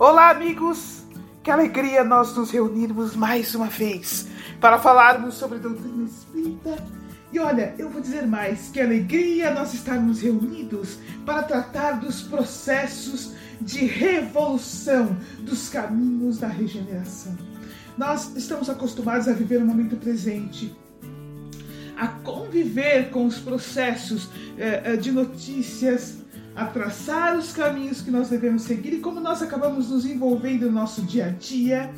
Olá, amigos! Que alegria nós nos reunirmos mais uma vez para falarmos sobre doutrina espírita. E olha, eu vou dizer mais: que alegria nós estarmos reunidos para tratar dos processos de revolução dos caminhos da regeneração. Nós estamos acostumados a viver o momento presente, a conviver com os processos eh, eh de notícias a traçar os caminhos que nós devemos seguir e como nós acabamos nos envolvendo no nosso dia a dia,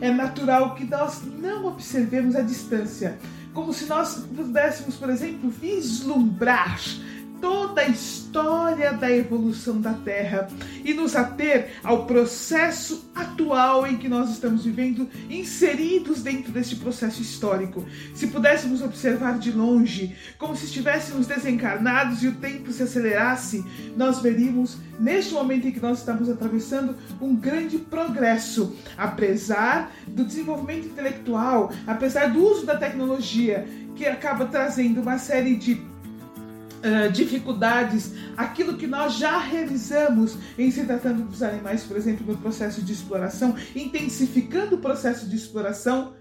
é natural que nós não observemos a distância, como se nós pudéssemos, por exemplo, vislumbrar toda a história da evolução da Terra e nos ater ao processo atual em que nós estamos vivendo, inseridos dentro deste processo histórico. Se pudéssemos observar de longe, como se estivéssemos desencarnados e o tempo se acelerasse, nós veríamos, neste momento em que nós estamos atravessando, um grande progresso, apesar do desenvolvimento intelectual, apesar do uso da tecnologia, que acaba trazendo uma série de Uh, dificuldades, aquilo que nós já realizamos em se tratando dos animais, por exemplo, no processo de exploração, intensificando o processo de exploração.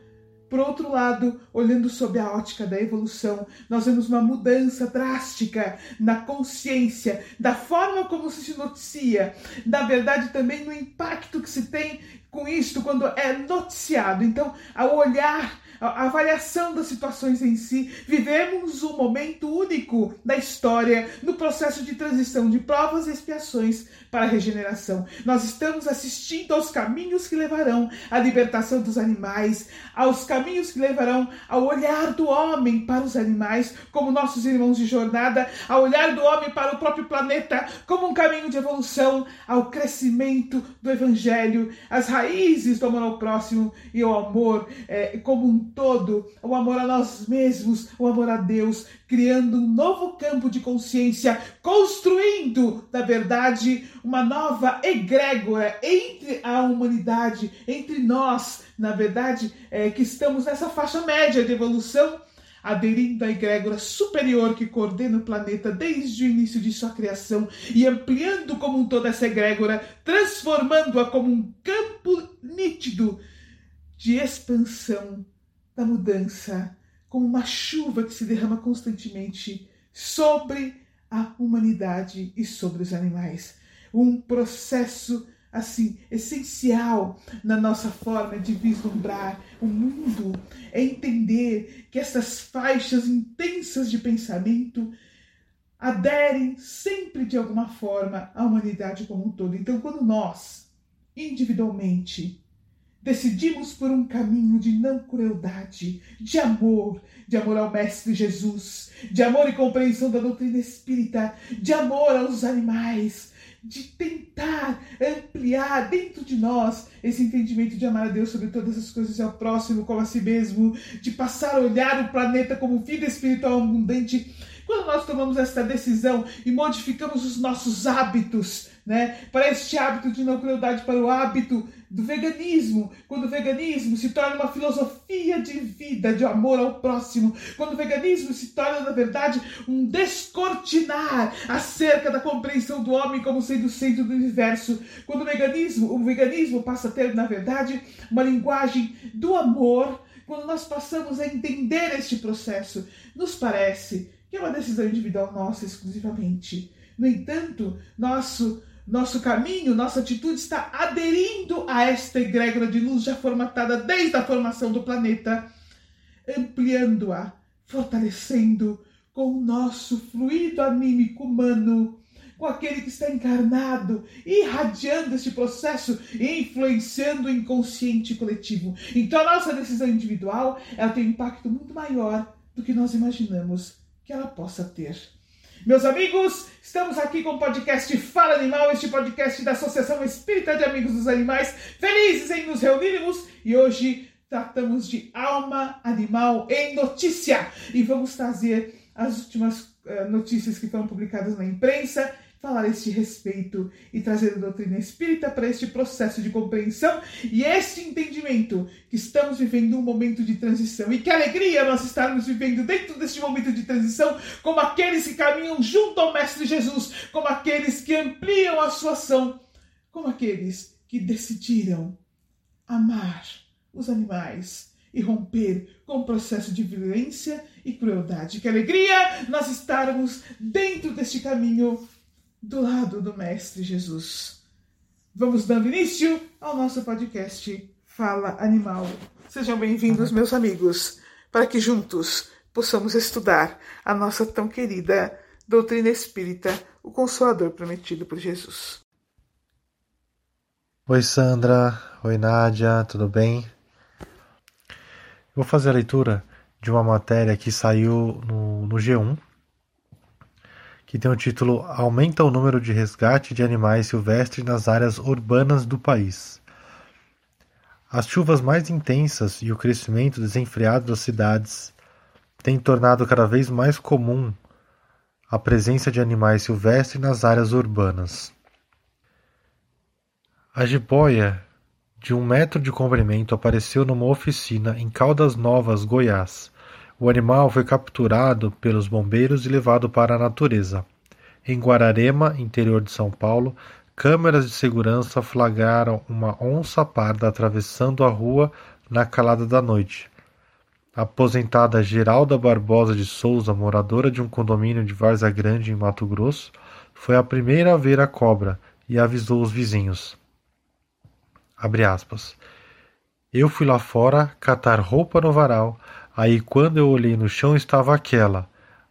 Por outro lado, olhando sob a ótica da evolução, nós vemos uma mudança drástica na consciência, da forma como se noticia, na verdade também no impacto que se tem com isto quando é noticiado. Então, ao olhar a avaliação das situações em si. Vivemos um momento único da história no processo de transição de provas e expiações para a regeneração. Nós estamos assistindo aos caminhos que levarão à libertação dos animais, aos caminhos que levarão ao olhar do homem para os animais, como nossos irmãos de jornada, ao olhar do homem para o próprio planeta, como um caminho de evolução, ao crescimento do evangelho, as raízes do amor ao próximo e ao amor é, como um todo, o amor a nós mesmos, o amor a Deus, criando um novo campo de consciência, construindo, na verdade, uma nova egrégora entre a humanidade, entre nós, na verdade, é, que estamos nessa faixa média de evolução, aderindo à egrégora superior que coordena o planeta desde o início de sua criação e ampliando como um todo essa egrégora, transformando-a como um campo nítido de expansão da mudança, como uma chuva que se derrama constantemente sobre a humanidade e sobre os animais. Um processo assim essencial na nossa forma de vislumbrar o mundo é entender que essas faixas intensas de pensamento aderem sempre de alguma forma à humanidade como um todo. Então, quando nós individualmente Decidimos por um caminho de não crueldade, de amor, de amor ao Mestre Jesus, de amor e compreensão da doutrina espírita, de amor aos animais, de tentar ampliar dentro de nós esse entendimento de amar a Deus sobre todas as coisas e ao próximo como a si mesmo, de passar a olhar o planeta como vida espiritual abundante. Quando nós tomamos esta decisão e modificamos os nossos hábitos, né, para este hábito de não crueldade, para o hábito do veganismo, quando o veganismo se torna uma filosofia de vida, de amor ao próximo, quando o veganismo se torna, na verdade, um descortinar acerca da compreensão do homem como sendo o centro do universo, quando o veganismo, o veganismo passa a ter, na verdade, uma linguagem do amor, quando nós passamos a entender este processo, nos parece que é uma decisão individual nossa exclusivamente. No entanto, nosso nosso caminho, nossa atitude está aderindo a esta egrégora de luz já formatada desde a formação do planeta, ampliando-a, fortalecendo com o nosso fluido anímico humano, com aquele que está encarnado, irradiando este processo e influenciando o inconsciente coletivo. Então a nossa decisão individual ela tem um impacto muito maior do que nós imaginamos que ela possa ter. Meus amigos, estamos aqui com o podcast Fala Animal, este podcast da Associação Espírita de Amigos dos Animais, felizes em nos reunirmos e hoje tratamos de alma animal em notícia. E vamos trazer as últimas uh, notícias que foram publicadas na imprensa falar este respeito e trazer a doutrina espírita para este processo de compreensão e este entendimento que estamos vivendo um momento de transição. E que alegria nós estarmos vivendo dentro deste momento de transição, como aqueles que caminham junto ao Mestre Jesus, como aqueles que ampliam a sua ação, como aqueles que decidiram amar os animais e romper com o processo de violência e crueldade. Que alegria nós estarmos dentro deste caminho do lado do Mestre Jesus. Vamos dando início ao nosso podcast Fala Animal. Sejam bem-vindos, meus amigos, para que juntos possamos estudar a nossa tão querida doutrina espírita, o Consolador prometido por Jesus. Oi, Sandra. Oi, Nádia. Tudo bem? Vou fazer a leitura de uma matéria que saiu no, no G1, que tem o título Aumenta o número de resgate de animais silvestres nas áreas urbanas do país. As chuvas mais intensas e o crescimento desenfreado das cidades têm tornado cada vez mais comum a presença de animais silvestres nas áreas urbanas. A jiboia, de um metro de comprimento, apareceu numa oficina em Caldas Novas, Goiás. O animal foi capturado pelos bombeiros e levado para a natureza. Em Guararema, interior de São Paulo, câmeras de segurança flagraram uma onça parda atravessando a rua na calada da noite. A aposentada Geralda Barbosa de Souza, moradora de um condomínio de Várzea Grande, em Mato Grosso, foi a primeira a ver a cobra e avisou os vizinhos. Eu fui lá fora catar roupa no varal, aí quando eu olhei no chão estava aquela,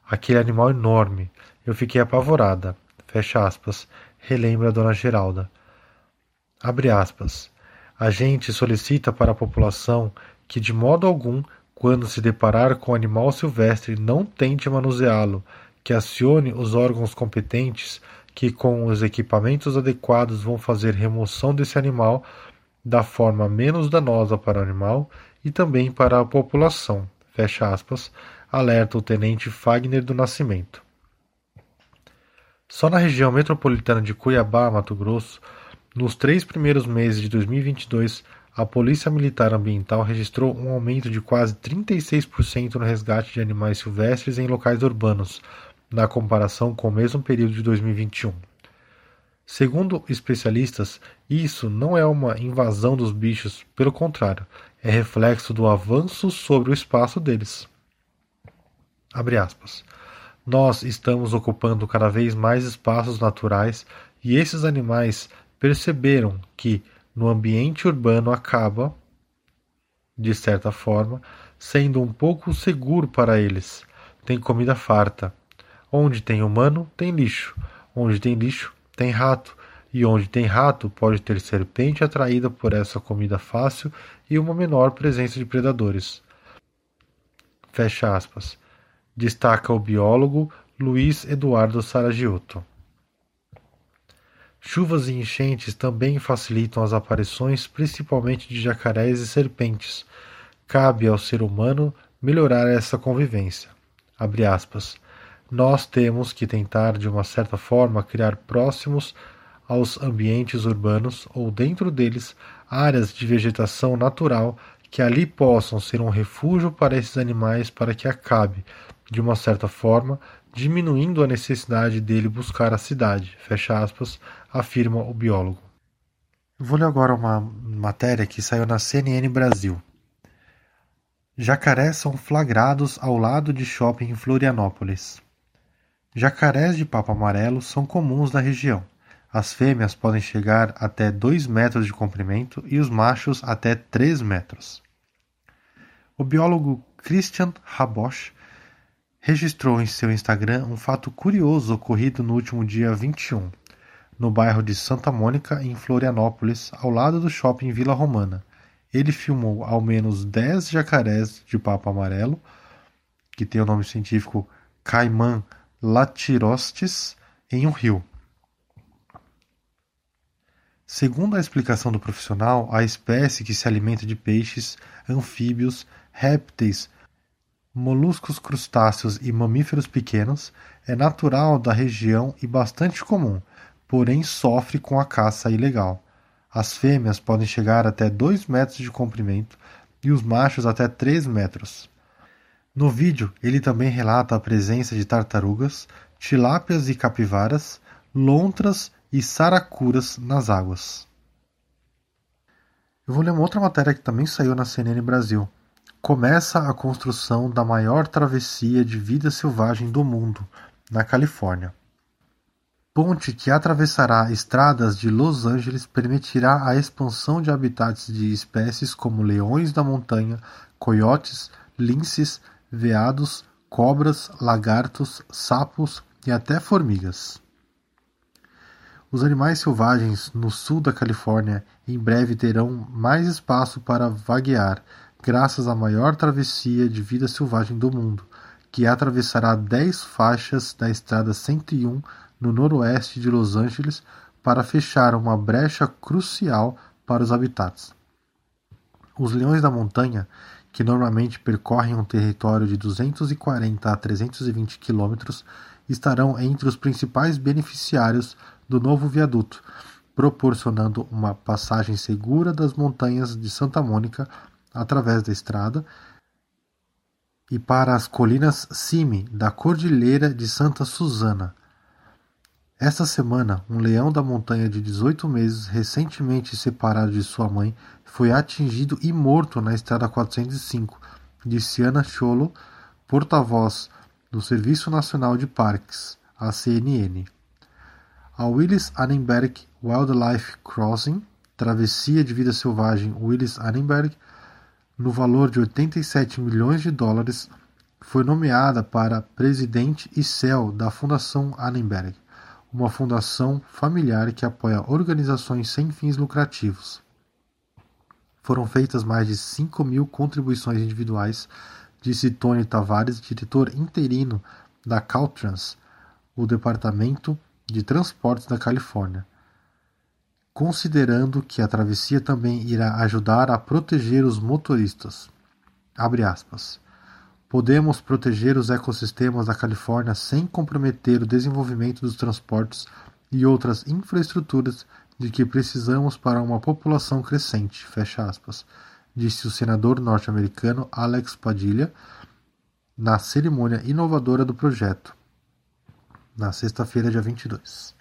aquele animal enorme. Eu fiquei apavorada. Fecha aspas. Relembra a dona Geralda. Abre aspas. A gente solicita para a população que de modo algum, quando se deparar com animal silvestre, não tente manuseá-lo, que acione os órgãos competentes que com os equipamentos adequados vão fazer remoção desse animal da forma menos danosa para o animal e também para a população. Fecha aspas, alerta o tenente Fagner do Nascimento. Só na região metropolitana de Cuiabá, Mato Grosso, nos três primeiros meses de 2022, a Polícia Militar Ambiental registrou um aumento de quase 36% no resgate de animais silvestres em locais urbanos, na comparação com o mesmo período de 2021. Segundo especialistas, isso não é uma invasão dos bichos, pelo contrário, é reflexo do avanço sobre o espaço deles. Nós estamos ocupando cada vez mais espaços naturais e esses animais perceberam que no ambiente urbano acaba, de certa forma, sendo um pouco seguro para eles. Tem comida farta. Onde tem humano, tem lixo. Onde tem lixo, tem rato, e onde tem rato pode ter serpente atraída por essa comida fácil e uma menor presença de predadores. Fecha aspas. Destaca o biólogo Luiz Eduardo Saragiotto. Chuvas e enchentes também facilitam as aparições, principalmente de jacarés e serpentes. Cabe ao ser humano melhorar essa convivência. Nós temos que tentar, de uma certa forma, criar próximos aos ambientes urbanos ou dentro deles áreas de vegetação natural que ali possam ser um refúgio para esses animais para que acabe, de uma certa forma, diminuindo a necessidade dele buscar a cidade, fecha aspas, afirma o biólogo. Vou ler agora uma matéria que saiu na CNN Brasil. Jacarés são flagrados ao lado de shopping em Florianópolis. Jacarés de papo amarelo são comuns na região. As fêmeas podem chegar até 2 metros de comprimento e os machos até 3 metros. O biólogo Christian Habosch registrou em seu Instagram um fato curioso ocorrido no último dia 21, no bairro de Santa Mônica, em Florianópolis, ao lado do shopping Vila Romana. Ele filmou ao menos 10 jacarés de papo amarelo, que tem o nome científico Caiman latirostes em um rio. Segundo a explicação do profissional, a espécie que se alimenta de peixes, anfíbios, répteis, moluscos crustáceos e mamíferos pequenos é natural da região e bastante comum, porém sofre com a caça ilegal. As fêmeas podem chegar até 2 metros de comprimento e os machos até 3 metros. No vídeo, ele também relata a presença de tartarugas, tilápias e capivaras, lontras e saracuras nas águas. Eu vou ler uma outra matéria que também saiu na CNN Brasil. Começa a construção da maior travessia de vida selvagem do mundo, na Califórnia. Ponte que atravessará estradas de Los Angeles permitirá a expansão de habitats de espécies como leões da montanha, coiotes, linces, veados, cobras, lagartos, sapos e até formigas. Os animais selvagens no sul da Califórnia em breve terão mais espaço para vaguear, graças à maior travessia de vida selvagem do mundo, que atravessará dez faixas da Estrada 101 no noroeste de Los Angeles para fechar uma brecha crucial para os habitats. Os leões da montanha, que normalmente percorrem um território de 240 a 320 quilômetros, estarão entre os principais beneficiários do novo viaduto, proporcionando uma passagem segura das montanhas de Santa Mônica através da estrada e para as colinas cime da Cordilheira de Santa Susana. Esta semana, um leão da montanha de 18 meses, recentemente separado de sua mãe, foi atingido e morto na estrada 405, disse Ana Cholo, porta-voz do Serviço Nacional de Parques, a CNN. A Willis Annenberg Wildlife Crossing, travessia de vida selvagem Willis Annenberg, no valor de 87 milhões de dólares, foi nomeada para presidente e céu da Fundação Annenberg, uma fundação familiar que apoia organizações sem fins lucrativos. Foram feitas mais de 5 mil contribuições individuais, disse Tony Tavares, diretor interino da Caltrans, o departamento de transportes da Califórnia considerando que a travessia também irá ajudar a proteger os motoristas. Podemos proteger os ecossistemas da Califórnia sem comprometer o desenvolvimento dos transportes e outras infraestruturas de que precisamos para uma população crescente, fecha aspas, disse o senador norte-americano Alex Padilha na cerimônia inovadora do projeto, na sexta-feira, dia 22.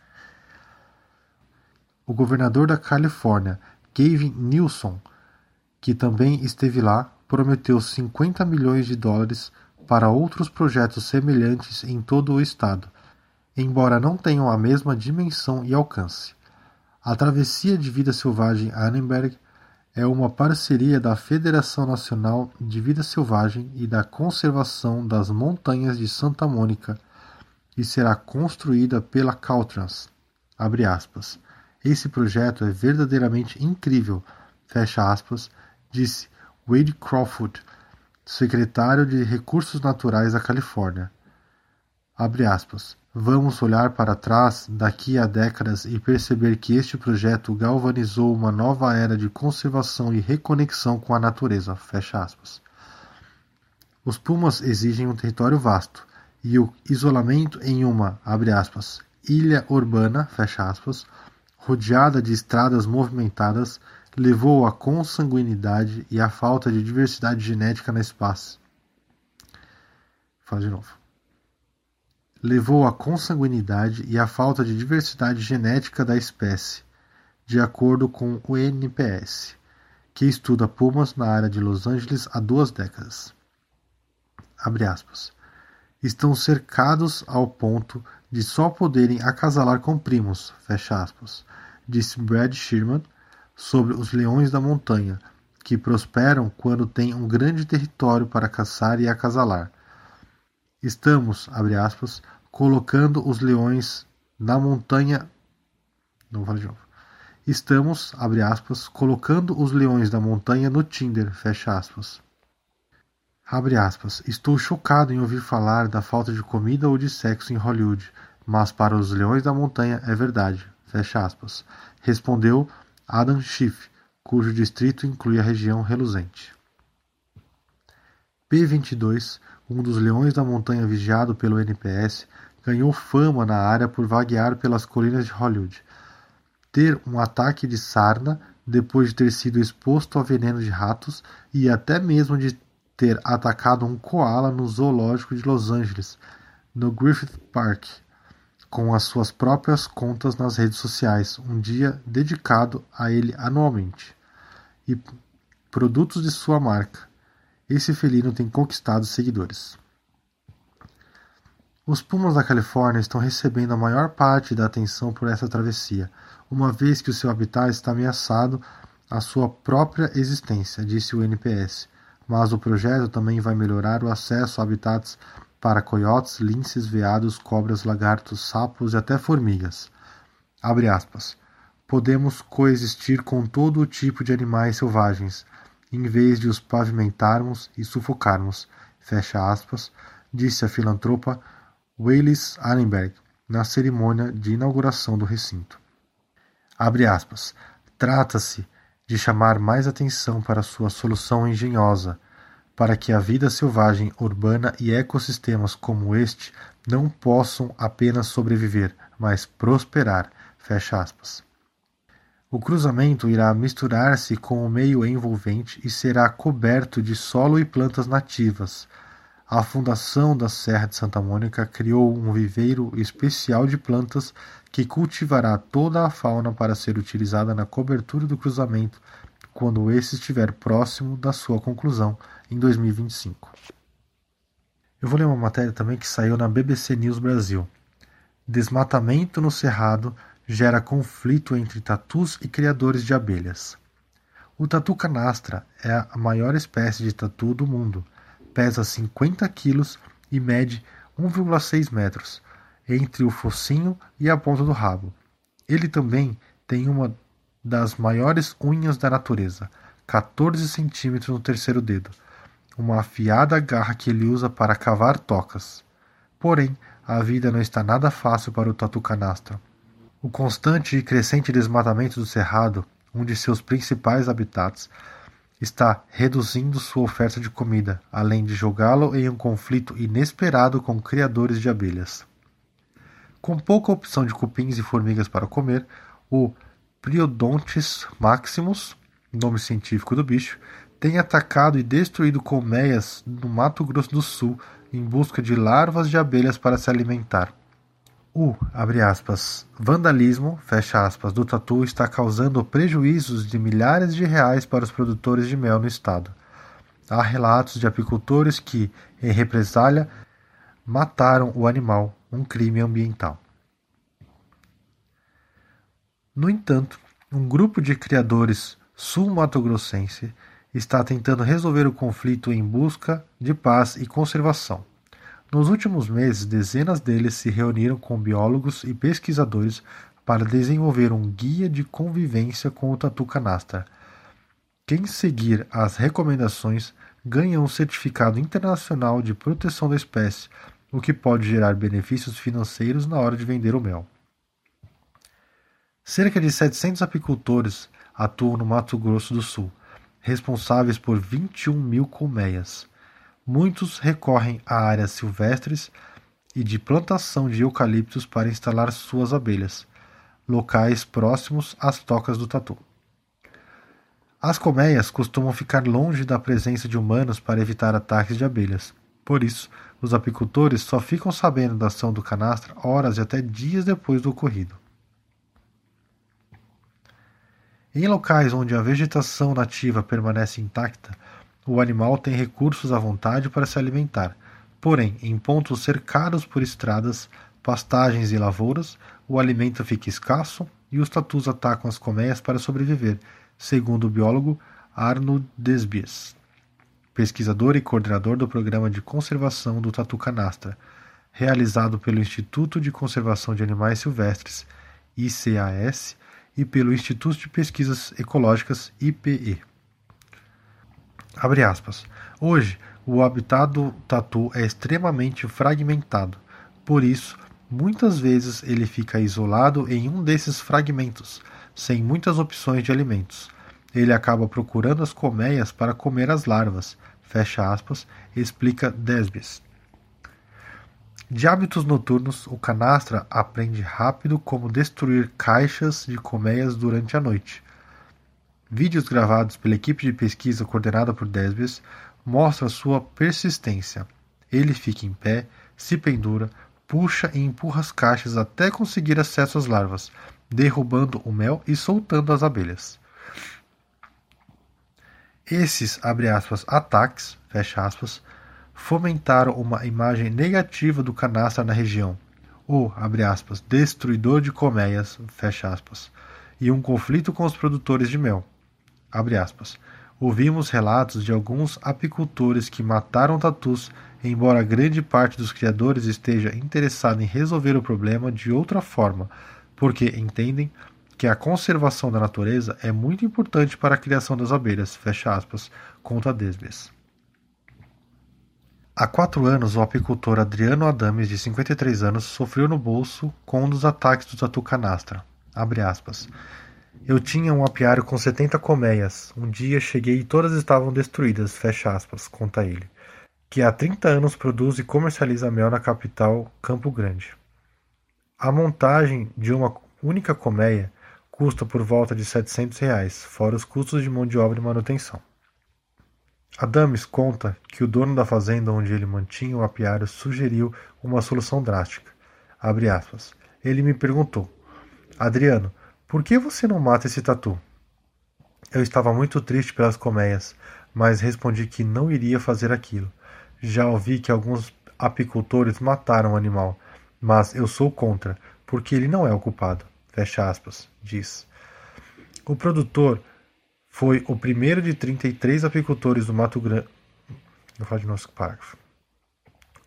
O governador da Califórnia, Gavin Newsom, que também esteve lá, prometeu 50 milhões de dólares para outros projetos semelhantes em todo o estado, embora não tenham a mesma dimensão e alcance. A Travessia de Vida Selvagem Annenberg é uma parceria da Federação Nacional de Vida Selvagem e da Conservação das Montanhas de Santa Mônica e será construída pela Caltrans. Esse projeto é verdadeiramente incrível, fecha aspas, disse Wade Crawford, secretário de Recursos Naturais da Califórnia. Aspas. Vamos olhar para trás daqui a décadas e perceber que este projeto galvanizou uma nova era de conservação e reconexão com a natureza. Fecha aspas. Os pumas exigem um território vasto e o isolamento em uma, aspas, ilha urbana, aspas, rodeada de estradas movimentadas, levou à consanguinidade e à falta de diversidade genética na espécie. Fala de novo. Levou à consanguinidade e à falta de diversidade genética da espécie, de acordo com o NPS, que estuda pumas na área de Los Angeles há duas décadas. Abre aspas. Estão cercados ao ponto de só poderem acasalar com primos, fecha aspas, disse Brad Sherman sobre os leões da montanha, que prosperam quando têm um grande território para caçar e acasalar. Estamos, abre aspas, colocando os leões na montanha. Não falar de novo. Estamos, abre aspas, colocando os leões da montanha no Tinder, fecha aspas. Abre aspas. Estou chocado em ouvir falar da falta de comida ou de sexo em Hollywood, mas para os leões da montanha é verdade. Fecha aspas. Respondeu Adam Schiff, cujo distrito inclui a região reluzente. P-22, um dos leões da montanha vigiado pelo NPS, ganhou fama na área por vaguear pelas colinas de Hollywood. Ter um ataque de sarna depois de ter sido exposto a veneno de ratos e até mesmo de ter atacado um koala no zoológico de Los Angeles, no Griffith Park, com as suas próprias contas nas redes sociais, um dia dedicado a ele anualmente. e produtos de sua marca, esse felino tem conquistado seguidores. Os pumas da Califórnia estão recebendo a maior parte da atenção por essa travessia, uma vez que o seu habitat está ameaçado à sua própria existência, disse o NPS. Mas o projeto também vai melhorar o acesso a habitats para coiotes, linces, veados, cobras, lagartos, sapos e até formigas. Abre aspas. Podemos coexistir com todo o tipo de animais selvagens, em vez de os pavimentarmos e sufocarmos. Fecha aspas, disse a filantropa Weilis Allenberg na cerimônia de inauguração do recinto. Abre aspas. Trata-se de chamar mais atenção para sua solução engenhosa, para que a vida selvagem urbana e ecossistemas como este não possam apenas sobreviver, mas prosperar. Fecha aspas. O cruzamento irá misturar-se com o meio envolvente e será coberto de solo e plantas nativas, a fundação da Serra de Santa Mônica criou um viveiro especial de plantas que cultivará toda a fauna para ser utilizada na cobertura do cruzamento quando esse estiver próximo da sua conclusão em 2025. Eu vou ler uma matéria também que saiu na BBC News Brasil. Desmatamento no Cerrado gera conflito entre tatus e criadores de abelhas. O tatu canastra é a maior espécie de tatu do mundo pesa 50 quilos e mede 1,6 metros entre o focinho e a ponta do rabo. Ele também tem uma das maiores unhas da natureza, 14 centímetros no terceiro dedo, uma afiada garra que ele usa para cavar tocas. Porém, a vida não está nada fácil para o tatu canastra. O constante e crescente desmatamento do cerrado, um de seus principais habitats, está reduzindo sua oferta de comida, além de jogá-lo em um conflito inesperado com criadores de abelhas. Com pouca opção de cupins e formigas para comer, o Priodontis maximus, nome científico do bicho, tem atacado e destruído colmeias no Mato Grosso do Sul em busca de larvas de abelhas para se alimentar. O, aspas, vandalismo, aspas, do tatu está causando prejuízos de milhares de reais para os produtores de mel no estado. Há relatos de apicultores que, em represália, mataram o animal, um crime ambiental. No entanto, um grupo de criadores sul-mato-grossense está tentando resolver o conflito em busca de paz e conservação. Nos últimos meses, dezenas deles se reuniram com biólogos e pesquisadores para desenvolver um guia de convivência com o tatu canastra. Quem seguir as recomendações ganha um certificado internacional de proteção da espécie, o que pode gerar benefícios financeiros na hora de vender o mel. Cerca de 700 apicultores atuam no Mato Grosso do Sul, responsáveis por 21 mil colmeias. Muitos recorrem a áreas silvestres e de plantação de eucaliptos para instalar suas abelhas, locais próximos às tocas do tatu. As colmeias costumam ficar longe da presença de humanos para evitar ataques de abelhas. Por isso, os apicultores só ficam sabendo da ação do canastra horas e até dias depois do ocorrido. Em locais onde a vegetação nativa permanece intacta, o animal tem recursos à vontade para se alimentar, porém, em pontos cercados por estradas, pastagens e lavouras, o alimento fica escasso e os tatus atacam as colmeias para sobreviver, segundo o biólogo Arno Desbies, pesquisador e coordenador do Programa de Conservação do Tatu Canastra, realizado pelo Instituto de Conservação de Animais Silvestres, ICAS, e pelo Instituto de Pesquisas Ecológicas, IPE. Abre aspas. Hoje, o habitat do tatu é extremamente fragmentado. Por isso, muitas vezes ele fica isolado em um desses fragmentos, sem muitas opções de alimentos. Ele acaba procurando as colmeias para comer as larvas, fecha aspas, explica Desbis. De hábitos noturnos, o canastra aprende rápido como destruir caixas de colmeias durante a noite. Vídeos gravados pela equipe de pesquisa coordenada por Desbias mostram sua persistência. Ele fica em pé, se pendura, puxa e empurra as caixas até conseguir acesso às larvas, derrubando o mel e soltando as abelhas. Esses, aspas, ataques, aspas, fomentaram uma imagem negativa do canastra na região, o, aspas, destruidor de colmeias, e um conflito com os produtores de mel. Ouvimos relatos de alguns apicultores que mataram tatus, embora grande parte dos criadores esteja interessada em resolver o problema de outra forma, porque entendem que a conservação da natureza é muito importante para a criação das abelhas, fecha aspas, conta Desbes. Há quatro anos, o apicultor Adriano Adames, de 53 anos, sofreu no bolso com um dos ataques do tatu canastra. Eu tinha um apiário com 70 colmeias. Um dia cheguei e todas estavam destruídas, fecha aspas, conta ele, que há 30 anos produz e comercializa mel na capital, Campo Grande. A montagem de uma única colmeia custa por volta de 700 reais, fora os custos de mão de obra e manutenção. Adames conta que o dono da fazenda onde ele mantinha o apiário sugeriu uma solução drástica. Ele me perguntou: Adriano, por que você não mata esse tatu? Eu estava muito triste pelas colmeias, mas respondi que não iria fazer aquilo. Já ouvi que alguns apicultores mataram o animal, mas eu sou contra, porque ele não é o culpado. Fecha aspas, diz. O produtor foi o primeiro de 33 apicultores do Mato Grosso. Vou falar de nosso parágrafo.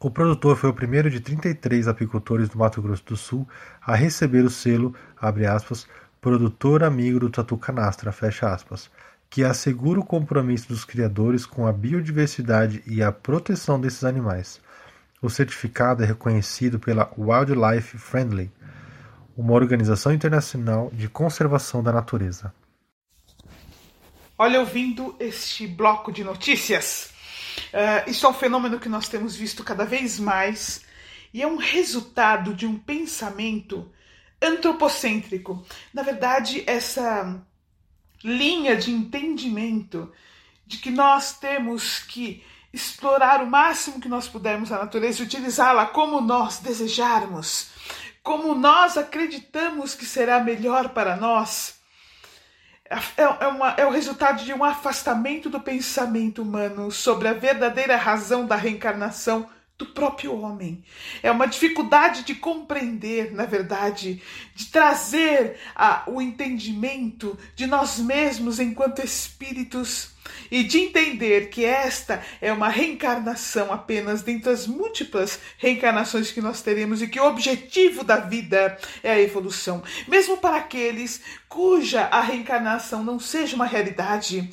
O produtor foi o primeiro de 33 apicultores do Mato Grosso do Sul a receber o selo, abre aspas, produtor amigo do tatu canastra, fecha aspas, que assegura o compromisso dos criadores com a biodiversidade e a proteção desses animais. O certificado é reconhecido pela Wildlife Friendly, uma organização internacional de conservação da natureza. Olha, ouvindo este bloco de notícias, uh, isso é um fenômeno que nós temos visto cada vez mais e é um resultado de um pensamento antropocêntrico. Na verdade, essa linha de entendimento de que nós temos que explorar o máximo que nós pudermos a natureza e utilizá-la como nós desejarmos, como nós acreditamos que será melhor para nós, é, é, uma, é o resultado de um afastamento do pensamento humano sobre a verdadeira razão da reencarnação do próprio homem. É uma dificuldade de compreender, na verdade, de trazer a, o entendimento de nós mesmos enquanto espíritos e de entender que esta é uma reencarnação apenas dentre as múltiplas reencarnações que nós teremos e que o objetivo da vida é a evolução. Mesmo para aqueles cuja a reencarnação não seja uma realidade,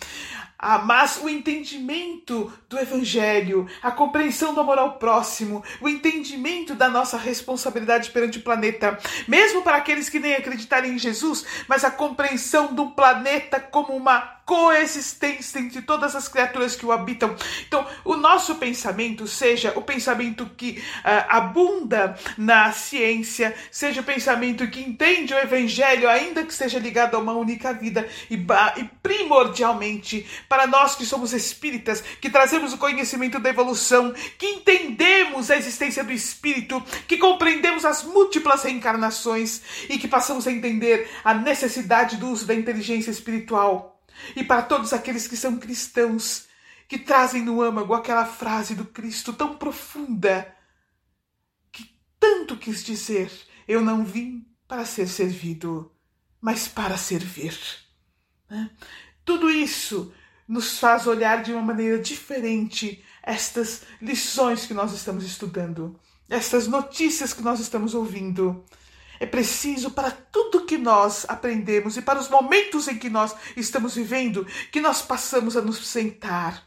ah, mas o entendimento do Evangelho, a compreensão do amor ao próximo, o entendimento da nossa responsabilidade perante o planeta, mesmo para aqueles que nem acreditarem em Jesus, mas a compreensão do planeta como uma coexistência entre todas as criaturas que o habitam. Então, o nosso pensamento, seja o pensamento que uh, abunda na ciência, seja o pensamento que entende o Evangelho, ainda que seja ligado a uma única vida, e, e primordialmente para nós que somos espíritas, que trazemos o conhecimento da evolução, que entendemos a existência do espírito, que compreendemos as múltiplas reencarnações e que passamos a entender a necessidade do uso da inteligência espiritual e para todos aqueles que são cristãos, que trazem no âmago aquela frase do Cristo tão profunda, que tanto quis dizer: Eu não vim para ser servido, mas para servir. Né? Tudo isso nos faz olhar de uma maneira diferente estas lições que nós estamos estudando, estas notícias que nós estamos ouvindo. É preciso para tudo que nós aprendemos e para os momentos em que nós estamos vivendo que nós passamos a nos sentar,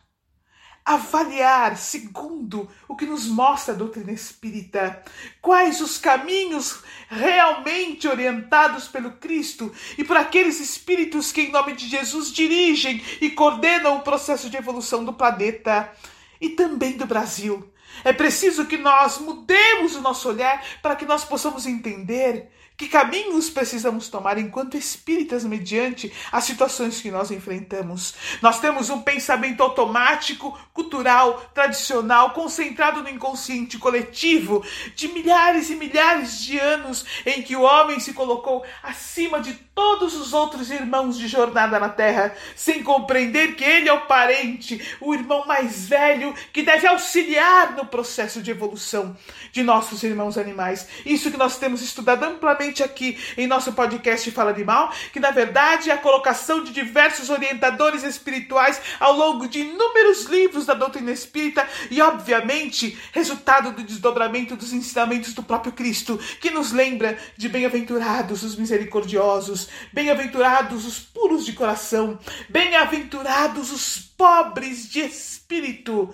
avaliar, segundo o que nos mostra a doutrina espírita, quais os caminhos realmente orientados pelo Cristo e por aqueles espíritos que, em nome de Jesus, dirigem e coordenam o processo de evolução do planeta e também do Brasil. É preciso que nós mudemos o nosso olhar para que nós possamos entender Que caminhos precisamos tomar enquanto espíritas mediante as situações que nós enfrentamos? Nós temos um pensamento automático, cultural, tradicional, concentrado no inconsciente coletivo de milhares e milhares de anos em que o homem se colocou acima de todos os outros irmãos de jornada na Terra, sem compreender que ele é o parente, o irmão mais velho que deve auxiliar no processo de evolução de nossos irmãos animais. Isso que nós temos estudado amplamente aqui em nosso podcast Fala de Mal, que na verdade é a colocação de diversos orientadores espirituais ao longo de inúmeros livros da doutrina espírita e, obviamente, resultado do desdobramento dos ensinamentos do próprio Cristo, que nos lembra de bem-aventurados os misericordiosos, bem-aventurados os puros de coração, bem-aventurados os pobres de espírito,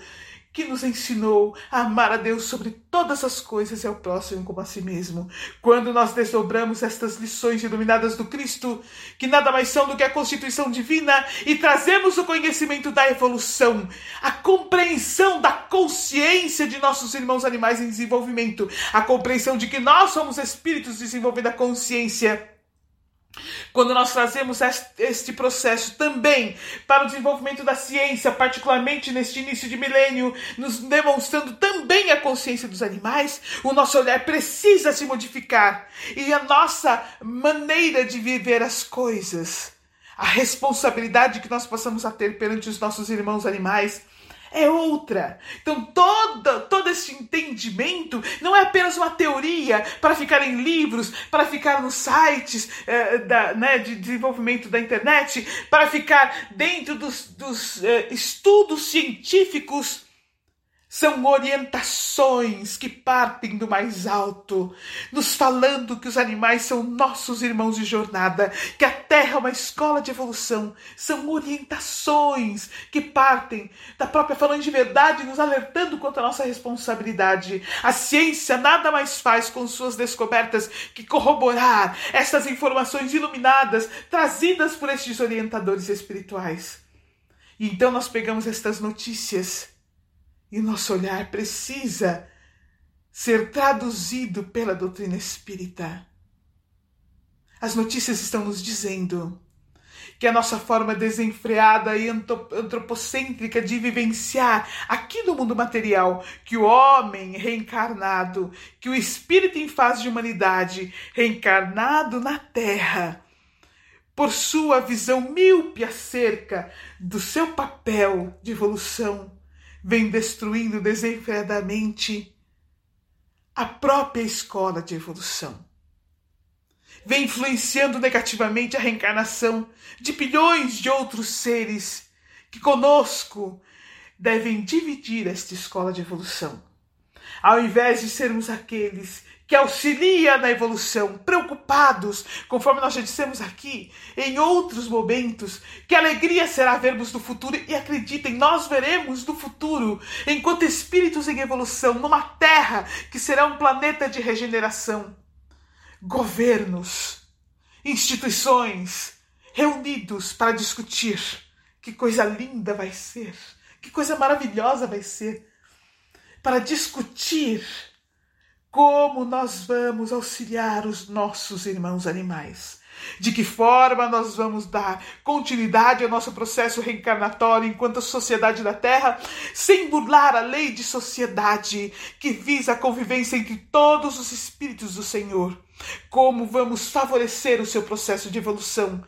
que nos ensinou a amar a Deus sobre todas as coisas e ao próximo como a si mesmo. Quando nós desdobramos estas lições iluminadas do Cristo, que nada mais são do que a constituição divina, e trazemos o conhecimento da evolução, a compreensão da consciência de nossos irmãos animais em desenvolvimento, a compreensão de que nós somos espíritos desenvolvendo a consciência quando nós trazemos este processo também para o desenvolvimento da ciência, particularmente neste início de milênio, nos demonstrando também a consciência dos animais, o nosso olhar precisa se modificar e a nossa maneira de viver as coisas, a responsabilidade que nós possamos a ter perante os nossos irmãos animais é outra. Então, todo, todo esse entendimento não é apenas uma teoria para ficar em livros, para ficar nos sites eh, da, né, de desenvolvimento da internet, para ficar dentro dos, dos eh, estudos científicos são orientações que partem do mais alto, nos falando que os animais são nossos irmãos de jornada, que a Terra é uma escola de evolução. São orientações que partem da própria falando de verdade, nos alertando quanto à nossa responsabilidade. A ciência nada mais faz com suas descobertas que corroborar essas informações iluminadas trazidas por estes orientadores espirituais. E então nós pegamos estas notícias e nosso olhar precisa ser traduzido pela doutrina espírita. As notícias estão nos dizendo que a nossa forma desenfreada e antropocêntrica de vivenciar aqui no mundo material, que o homem reencarnado, que o espírito em fase de humanidade reencarnado na Terra, por sua visão míope acerca do seu papel de evolução, vem destruindo desenfreadamente a própria escola de evolução. Vem influenciando negativamente a reencarnação de bilhões de outros seres que conosco devem dividir esta escola de evolução. Ao invés de sermos aqueles que auxilia na evolução, preocupados, conforme nós já dissemos aqui, em outros momentos, que alegria será vermos no futuro e acreditem, nós veremos no futuro, enquanto espíritos em evolução, numa terra que será um planeta de regeneração. Governos, instituições reunidos para discutir que coisa linda vai ser, que coisa maravilhosa vai ser, para discutir como nós vamos auxiliar os nossos irmãos animais? De que forma nós vamos dar continuidade ao nosso processo reencarnatório enquanto sociedade da Terra, sem burlar a lei de sociedade que visa a convivência entre todos os espíritos do Senhor? Como vamos favorecer o seu processo de evolução?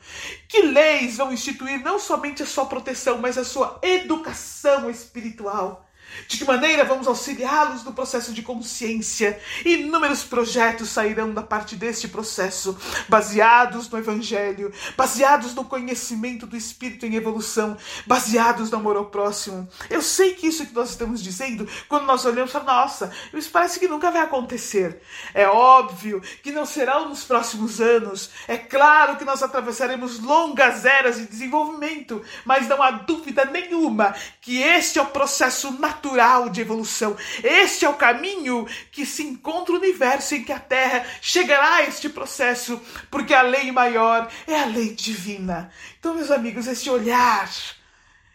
Que leis vão instituir não somente a sua proteção, mas a sua educação espiritual? De que maneira vamos auxiliá-los no processo de consciência? Inúmeros projetos sairão da parte deste processo, baseados no Evangelho, baseados no conhecimento do Espírito em evolução, baseados no amor ao próximo. Eu sei que isso que nós estamos dizendo, quando nós olhamos para nossa, isso parece que nunca vai acontecer. É óbvio que não serão nos próximos anos. É claro que nós atravessaremos longas eras de desenvolvimento, mas não há dúvida nenhuma que este é o processo natural natural de evolução. Este é o caminho que se encontra o universo em que a Terra chegará a este processo, porque a lei maior é a lei divina. Então, meus amigos, esse olhar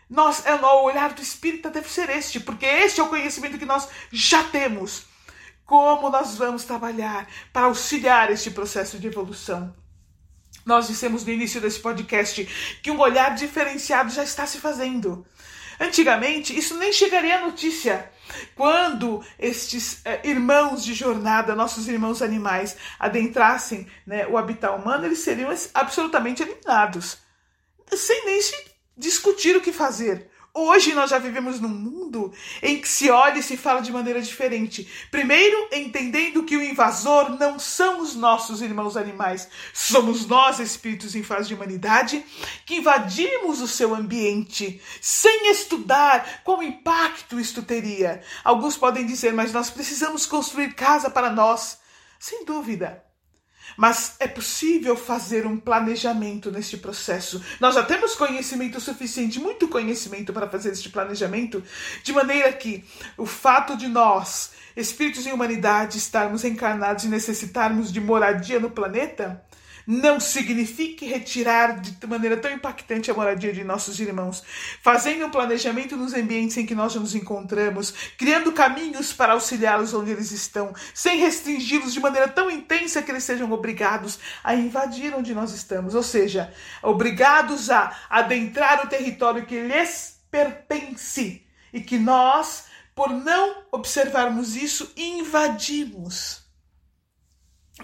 nós, é, o olhar do espírita deve ser este, porque este é o conhecimento que nós já temos. como nós vamos trabalhar para auxiliar este processo de evolução. Nós dissemos no início desse podcast que um olhar diferenciado já está se fazendo. Antigamente, isso nem chegaria à notícia. Quando estes eh, irmãos de jornada, nossos irmãos animais, adentrassem né, o habitat humano, eles seriam absolutamente eliminados, sem nem se discutir o que fazer. Hoje nós já vivemos num mundo em que se olha e se fala de maneira diferente. Primeiro, entendendo que o invasor não são os nossos irmãos animais, somos nós, espíritos em fase de humanidade, que invadimos o seu ambiente sem estudar qual impacto isto teria. Alguns podem dizer, mas nós precisamos construir casa para nós. Sem dúvida. Mas é possível fazer um planejamento neste processo. Nós já temos conhecimento suficiente, muito conhecimento para fazer este planejamento, de maneira que o fato de nós, espíritos em humanidade, estarmos encarnados e necessitarmos de moradia no planeta, não signifique retirar de maneira tão impactante a moradia de nossos irmãos, fazendo um planejamento nos ambientes em que nós nos encontramos, criando caminhos para auxiliá-los onde eles estão, sem restringi-los de maneira tão intensa que eles sejam obrigados a invadir onde nós estamos, ou seja, obrigados a adentrar o território que lhes pertence e que nós, por não observarmos isso, invadimos.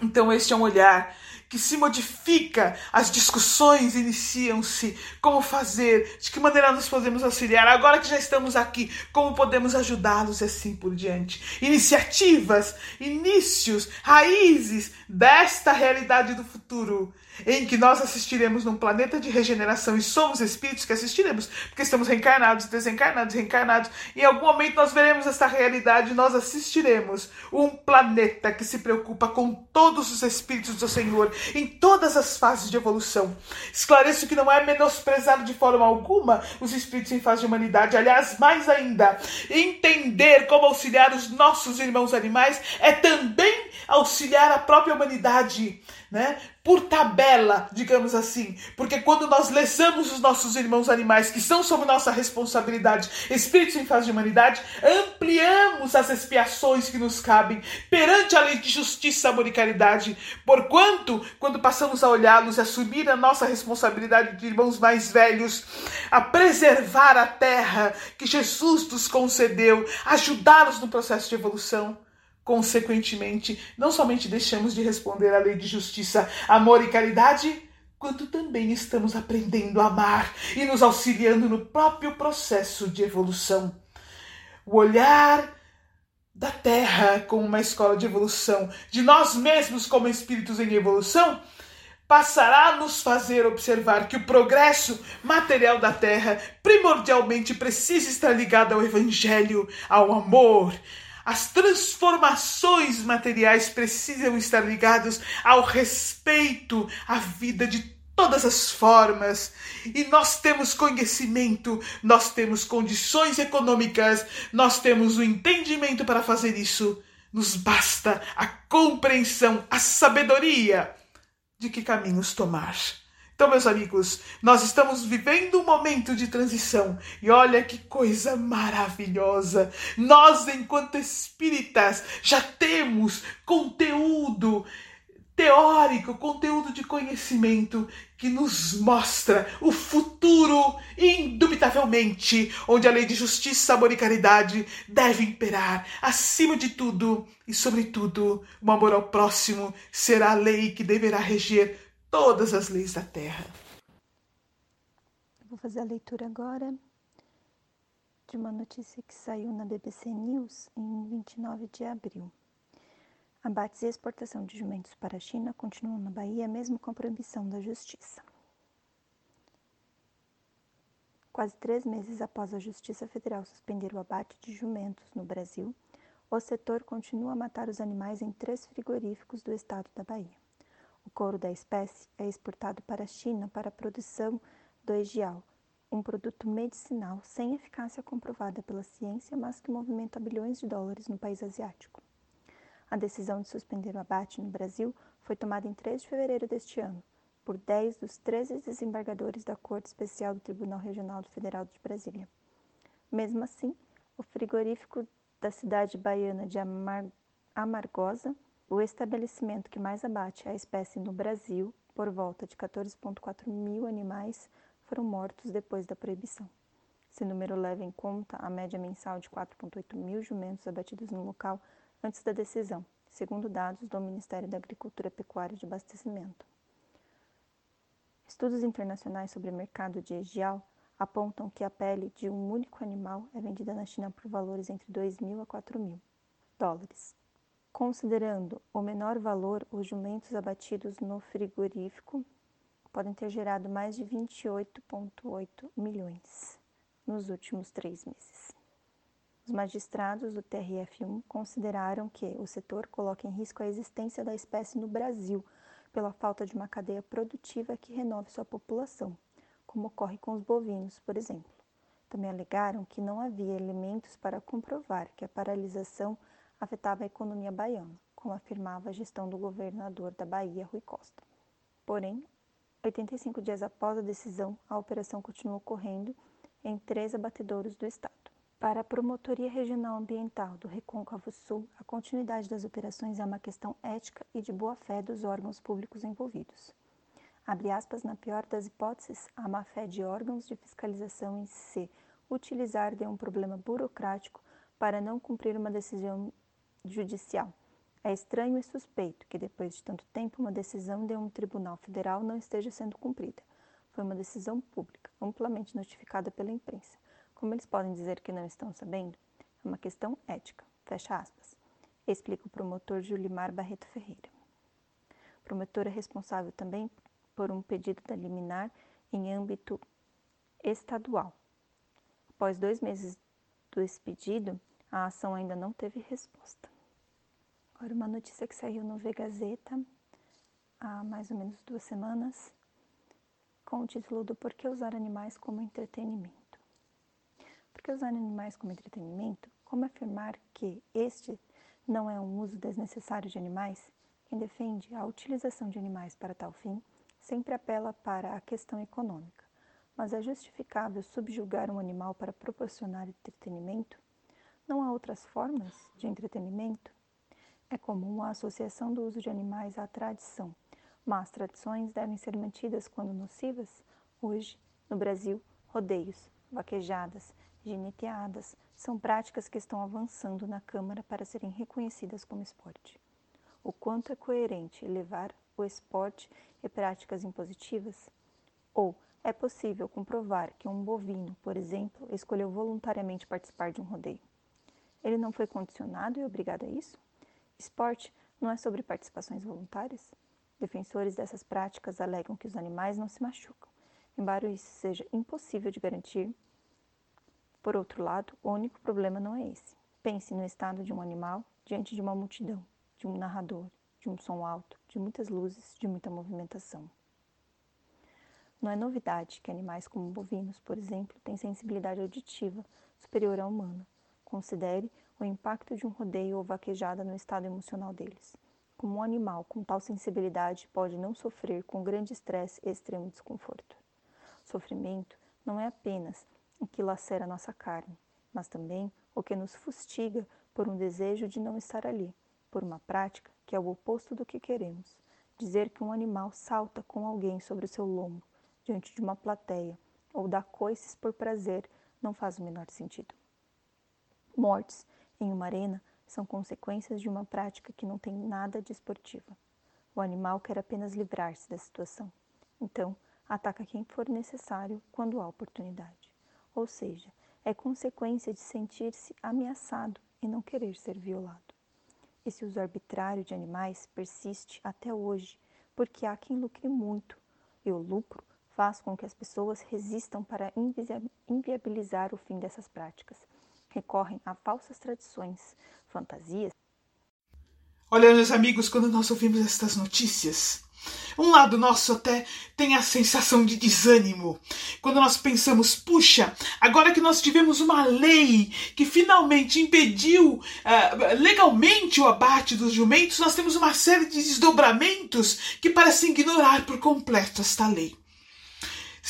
Então, este é um olhar que se modifica, as discussões iniciam-se, como fazer, de que maneira nós podemos auxiliar, agora que já estamos aqui, como podemos ajudá-los e assim por diante. Iniciativas, inícios, raízes desta realidade do futuro em que nós assistiremos num planeta de regeneração e somos espíritos que assistiremos, porque estamos reencarnados, desencarnados, reencarnados. Em algum momento nós veremos essa realidade, nós assistiremos um planeta que se preocupa com todos os espíritos do Senhor em todas as fases de evolução. Esclareço que não é menosprezado de forma alguma os espíritos em fase de humanidade, aliás, mais ainda, entender como auxiliar os nossos irmãos animais é também auxiliar a própria humanidade, né? por tabela, digamos assim, porque quando nós lesamos os nossos irmãos animais que são sob nossa responsabilidade, espíritos em fase de humanidade, ampliamos as expiações que nos cabem perante a lei de justiça, amor e caridade, porquanto, quando passamos a olhá-los e assumir a nossa responsabilidade de irmãos mais velhos, a preservar a terra que Jesus nos concedeu, ajudá-los no processo de evolução, Consequentemente, não somente deixamos de responder à lei de justiça, amor e caridade, quanto também estamos aprendendo a amar e nos auxiliando no próprio processo de evolução. O olhar da Terra como uma escola de evolução, de nós mesmos como espíritos em evolução, passará a nos fazer observar que o progresso material da Terra primordialmente precisa estar ligado ao Evangelho, ao amor, as transformações materiais precisam estar ligadas ao respeito à vida de todas as formas. E nós temos conhecimento, nós temos condições econômicas, nós temos o entendimento para fazer isso. Nos basta a compreensão, a sabedoria de que caminhos tomar. Então, meus amigos, nós estamos vivendo um momento de transição e olha que coisa maravilhosa! Nós, enquanto espíritas, já temos conteúdo teórico, conteúdo de conhecimento que nos mostra o futuro, indubitavelmente, onde a lei de justiça, amor e caridade deve imperar acima de tudo e, sobretudo, o amor ao próximo será a lei que deverá reger todas as leis da terra. Vou fazer a leitura agora de uma notícia que saiu na BBC News em 29 de abril. Abates e exportação de jumentos para a China continuam na Bahia, mesmo com proibição da justiça. Quase três meses após a Justiça Federal suspender o abate de jumentos no Brasil, o setor continua a matar os animais em três frigoríficos do estado da Bahia. O couro da espécie é exportado para a China para a produção do egial, um produto medicinal sem eficácia comprovada pela ciência, mas que movimenta bilhões de dólares no país asiático. A decisão de suspender o abate no Brasil foi tomada em 3 de fevereiro deste ano, por 10 dos 13 desembargadores da Corte Especial do Tribunal Regional Federal de Brasília. Mesmo assim, o frigorífico da cidade baiana de Amar Amargosa, o estabelecimento que mais abate a espécie no Brasil, por volta de 14,4 mil animais, foram mortos depois da proibição. Esse número leva em conta a média mensal de 4,8 mil jumentos abatidos no local antes da decisão, segundo dados do Ministério da Agricultura, Pecuária e de Abastecimento. Estudos internacionais sobre o mercado de egial apontam que a pele de um único animal é vendida na China por valores entre 2 mil a 4 mil dólares. Considerando o menor valor, os jumentos abatidos no frigorífico podem ter gerado mais de 28,8 milhões nos últimos três meses. Os magistrados do TRF1 consideraram que o setor coloca em risco a existência da espécie no Brasil pela falta de uma cadeia produtiva que renove sua população, como ocorre com os bovinos, por exemplo. Também alegaram que não havia elementos para comprovar que a paralisação afetava a economia baiana, como afirmava a gestão do governador da Bahia, Rui Costa. Porém, 85 dias após a decisão, a operação continua ocorrendo em três abatedouros do estado. Para a Promotoria Regional Ambiental do Recôncavo Sul, a continuidade das operações é uma questão ética e de boa-fé dos órgãos públicos envolvidos. Abre aspas, na pior das hipóteses, a má-fé de órgãos de fiscalização em se utilizar de um problema burocrático para não cumprir uma decisão judicial. É estranho e suspeito que, depois de tanto tempo, uma decisão de um tribunal federal não esteja sendo cumprida. Foi uma decisão pública, amplamente notificada pela imprensa. Como eles podem dizer que não estão sabendo? É uma questão ética. Fecha aspas. Explica o promotor Julimar Barreto Ferreira. O promotor é responsável também por um pedido da liminar em âmbito estadual. Após dois meses desse pedido, a ação ainda não teve resposta. Agora, uma notícia que saiu no V Gazeta há mais ou menos duas semanas, com o título do Por que usar animais como entretenimento. Porque usar animais como entretenimento? Como afirmar que este não é um uso desnecessário de animais? Quem defende a utilização de animais para tal fim sempre apela para a questão econômica. Mas é justificável subjugar um animal para proporcionar entretenimento? Não há outras formas de entretenimento? É comum a associação do uso de animais à tradição, mas tradições devem ser mantidas quando nocivas? Hoje, no Brasil, rodeios, vaquejadas, gineteadas são práticas que estão avançando na Câmara para serem reconhecidas como esporte. O quanto é coerente levar o esporte e práticas impositivas? Ou é possível comprovar que um bovino, por exemplo, escolheu voluntariamente participar de um rodeio? Ele não foi condicionado e obrigado a isso? Esporte não é sobre participações voluntárias? Defensores dessas práticas alegam que os animais não se machucam, embora isso seja impossível de garantir por outro lado, o único problema não é esse. Pense no estado de um animal diante de uma multidão, de um narrador, de um som alto, de muitas luzes, de muita movimentação. Não é novidade que animais como bovinos, por exemplo, têm sensibilidade auditiva superior à humana. Considere o impacto de um rodeio ou vaquejada no estado emocional deles. Como um animal com tal sensibilidade pode não sofrer com grande estresse e extremo desconforto. Sofrimento não é apenas o que lacera nossa carne, mas também o que nos fustiga por um desejo de não estar ali, por uma prática que é o oposto do que queremos. Dizer que um animal salta com alguém sobre o seu lombo, diante de uma plateia, ou dá coices por prazer, não faz o menor sentido. Mortes em uma arena são consequências de uma prática que não tem nada de esportiva. O animal quer apenas livrar-se da situação. Então, ataca quem for necessário quando há oportunidade ou seja, é consequência de sentir-se ameaçado e não querer ser violado. Esse uso arbitrário de animais persiste até hoje, porque há quem lucre muito, e o lucro faz com que as pessoas resistam para inviabilizar o fim dessas práticas. Recorrem a falsas tradições, fantasias. Olha, meus amigos, quando nós ouvimos estas notícias, um lado nosso até tem a sensação de desânimo. Quando nós pensamos, puxa, agora que nós tivemos uma lei que finalmente impediu uh, legalmente o abate dos jumentos, nós temos uma série de desdobramentos que parecem ignorar por completo esta lei.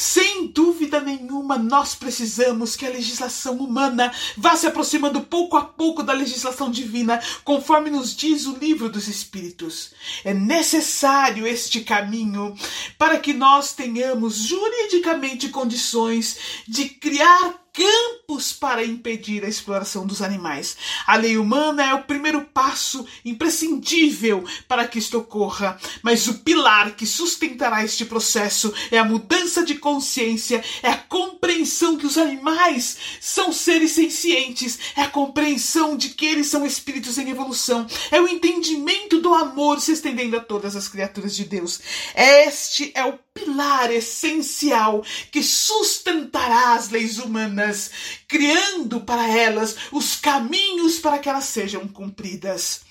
Sem dúvida nenhuma, nós precisamos que a legislação humana vá se aproximando pouco a pouco da legislação divina, conforme nos diz o livro dos Espíritos. É necessário este caminho para que nós tenhamos juridicamente condições de criar campos para impedir a exploração dos animais. A lei humana é o primeiro passo imprescindível para que isto ocorra, mas o pilar que sustentará este processo é a mudança de consciência, é a compreensão que os animais são seres sencientes, é a compreensão de que eles são espíritos em evolução, é o entendimento do amor se estendendo a todas as criaturas de Deus. Este é o pilar essencial que sustentará as leis humanas, criando para elas os caminhos para que elas sejam cumpridas.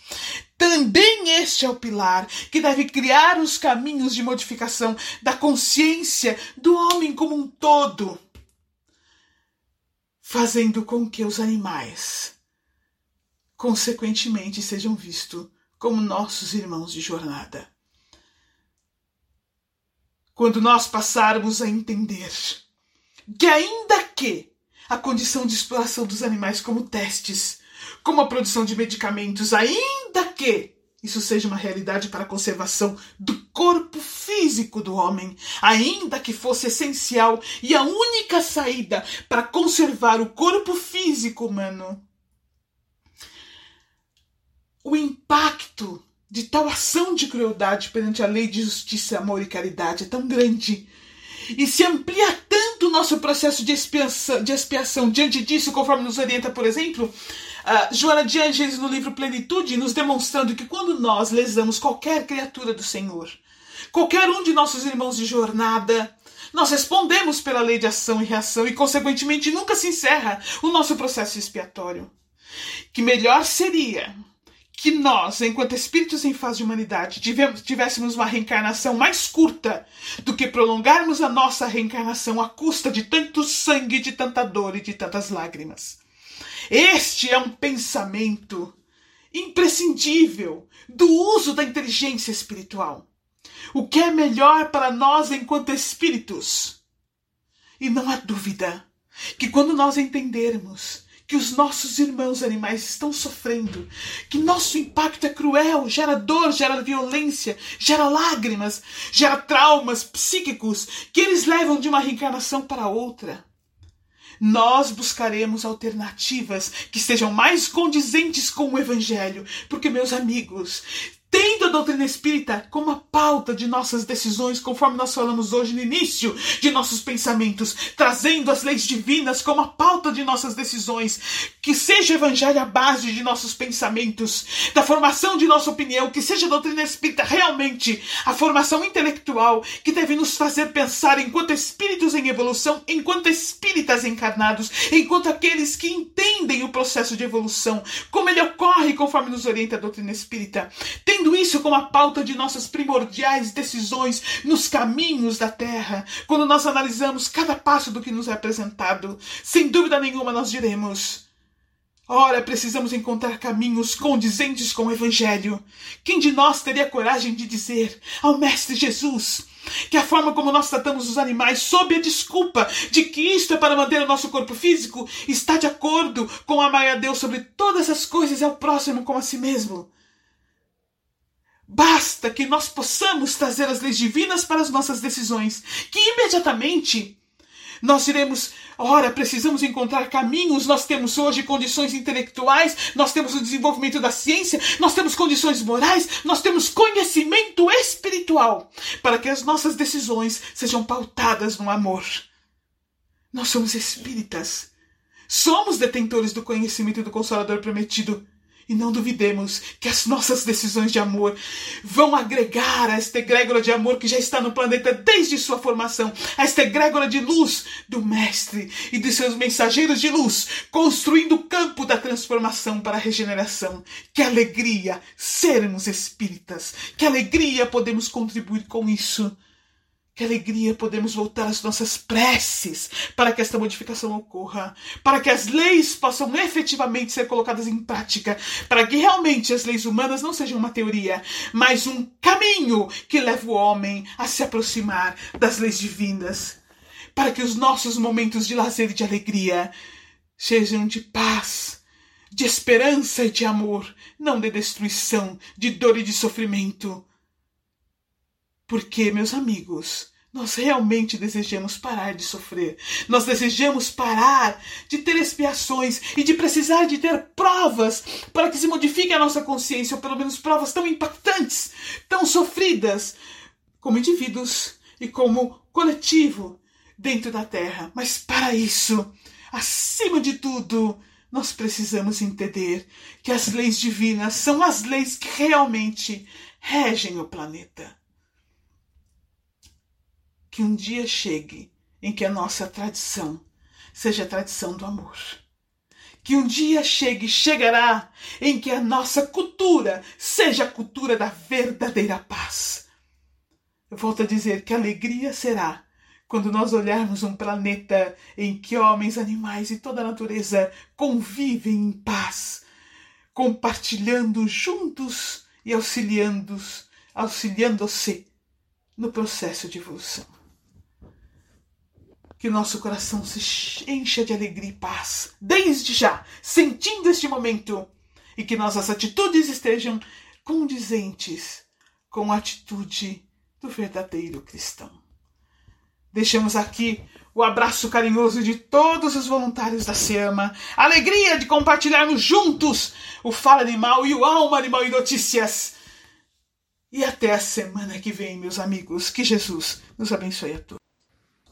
Também este é o pilar que deve criar os caminhos de modificação da consciência do homem como um todo, fazendo com que os animais, consequentemente, sejam vistos como nossos irmãos de jornada quando nós passarmos a entender que, ainda que a condição de exploração dos animais como testes, como a produção de medicamentos, ainda que isso seja uma realidade para a conservação do corpo físico do homem, ainda que fosse essencial e a única saída para conservar o corpo físico humano. O impacto de tal ação de crueldade perante a lei de justiça, amor e caridade é tão grande e se amplia tanto o nosso processo de expiação, de expiação diante disso, conforme nos orienta, por exemplo, uh, Joana de Angeles no livro Plenitude, nos demonstrando que quando nós lesamos qualquer criatura do Senhor, qualquer um de nossos irmãos de jornada, nós respondemos pela lei de ação e reação e, consequentemente, nunca se encerra o nosso processo expiatório. Que melhor seria que nós, enquanto espíritos em fase de humanidade, tivéssemos uma reencarnação mais curta do que prolongarmos a nossa reencarnação à custa de tanto sangue, de tanta dor e de tantas lágrimas. Este é um pensamento imprescindível do uso da inteligência espiritual. O que é melhor para nós enquanto espíritos? E não há dúvida que quando nós entendermos que os nossos irmãos animais estão sofrendo, que nosso impacto é cruel, gera dor, gera violência, gera lágrimas, gera traumas psíquicos que eles levam de uma reencarnação para outra. Nós buscaremos alternativas que sejam mais condizentes com o Evangelho, porque, meus amigos, tendo a doutrina espírita como a pauta de nossas decisões, conforme nós falamos hoje no início de nossos pensamentos, trazendo as leis divinas como a pauta de nossas decisões, que seja o evangelho a base de nossos pensamentos, da formação de nossa opinião, que seja a doutrina espírita realmente a formação intelectual que deve nos fazer pensar enquanto espíritos em evolução, enquanto espíritas encarnados, enquanto aqueles que entendem o processo de evolução, como ele ocorre conforme nos orienta a doutrina espírita. Tendo isso como a pauta de nossas primordiais decisões nos caminhos da terra, quando nós analisamos cada passo do que nos é apresentado, sem dúvida nenhuma nós diremos: Ora, precisamos encontrar caminhos condizentes com o Evangelho. Quem de nós teria coragem de dizer ao Mestre Jesus que a forma como nós tratamos os animais, sob a desculpa de que isto é para manter o nosso corpo físico, está de acordo com amar a Deus sobre todas as coisas e ao próximo como a si mesmo? Basta que nós possamos trazer as leis divinas para as nossas decisões, que imediatamente nós diremos: ora, precisamos encontrar caminhos, nós temos hoje condições intelectuais, nós temos o desenvolvimento da ciência, nós temos condições morais, nós temos conhecimento espiritual para que as nossas decisões sejam pautadas no amor. Nós somos espíritas. Somos detentores do conhecimento do Consolador prometido. E não duvidemos que as nossas decisões de amor vão agregar a esta egrégora de amor que já está no planeta desde sua formação, a esta egrégora de luz do Mestre e de seus mensageiros de luz, construindo o campo da transformação para a regeneração. Que alegria sermos espíritas! Que alegria podemos contribuir com isso! Que alegria podemos voltar às nossas preces para que esta modificação ocorra, para que as leis possam efetivamente ser colocadas em prática, para que realmente as leis humanas não sejam uma teoria, mas um caminho que leva o homem a se aproximar das leis divinas. para que os nossos momentos de lazer e de alegria sejam de paz, de esperança e de amor, não de destruição, de dor e de sofrimento. Porque, meus amigos, nós realmente desejamos parar de sofrer. Nós desejamos parar de ter expiações e de precisar de ter provas para que se modifique a nossa consciência, ou pelo menos provas tão impactantes, tão sofridas, como indivíduos e como coletivo dentro da Terra. Mas para isso, acima de tudo, nós precisamos entender que as leis divinas são as leis que realmente regem o planeta que um dia chegue em que a nossa tradição seja a tradição do amor. Que um dia chegue, chegará, em que a nossa cultura seja a cultura da verdadeira paz. Eu volto a dizer que alegria será quando nós olharmos um planeta em que homens, animais e toda a natureza convivem em paz, compartilhando juntos e auxiliando-se auxiliando no processo de evolução que nosso coração se encha de alegria e paz, desde já, sentindo este momento, e que nossas atitudes estejam condizentes com a atitude do verdadeiro cristão. Deixamos aqui o abraço carinhoso de todos os voluntários da SEAMA, alegria de compartilharmos juntos o Fala Animal e o Alma Animal e Notícias. E até a semana que vem, meus amigos. Que Jesus nos abençoe a todos.